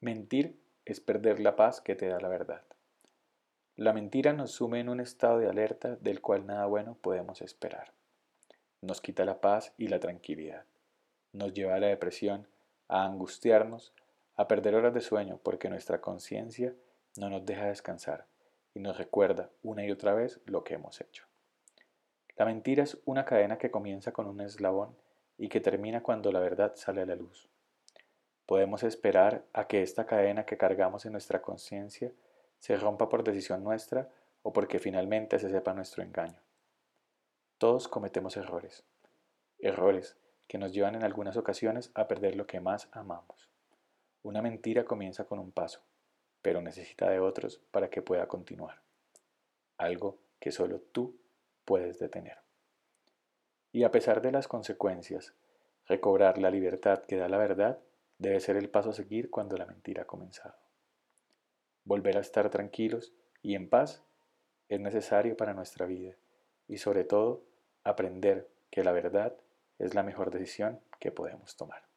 Mentir es perder la paz que te da la verdad. La mentira nos sume en un estado de alerta del cual nada bueno podemos esperar. Nos quita la paz y la tranquilidad. Nos lleva a la depresión, a angustiarnos, a perder horas de sueño porque nuestra conciencia no nos deja descansar y nos recuerda una y otra vez lo que hemos hecho. La mentira es una cadena que comienza con un eslabón y que termina cuando la verdad sale a la luz. Podemos esperar a que esta cadena que cargamos en nuestra conciencia se rompa por decisión nuestra o porque finalmente se sepa nuestro engaño. Todos cometemos errores, errores que nos llevan en algunas ocasiones a perder lo que más amamos. Una mentira comienza con un paso, pero necesita de otros para que pueda continuar. Algo que solo tú puedes detener. Y a pesar de las consecuencias, recobrar la libertad que da la verdad debe ser el paso a seguir cuando la mentira ha comenzado. Volver a estar tranquilos y en paz es necesario para nuestra vida y sobre todo aprender que la verdad es la mejor decisión que podemos tomar.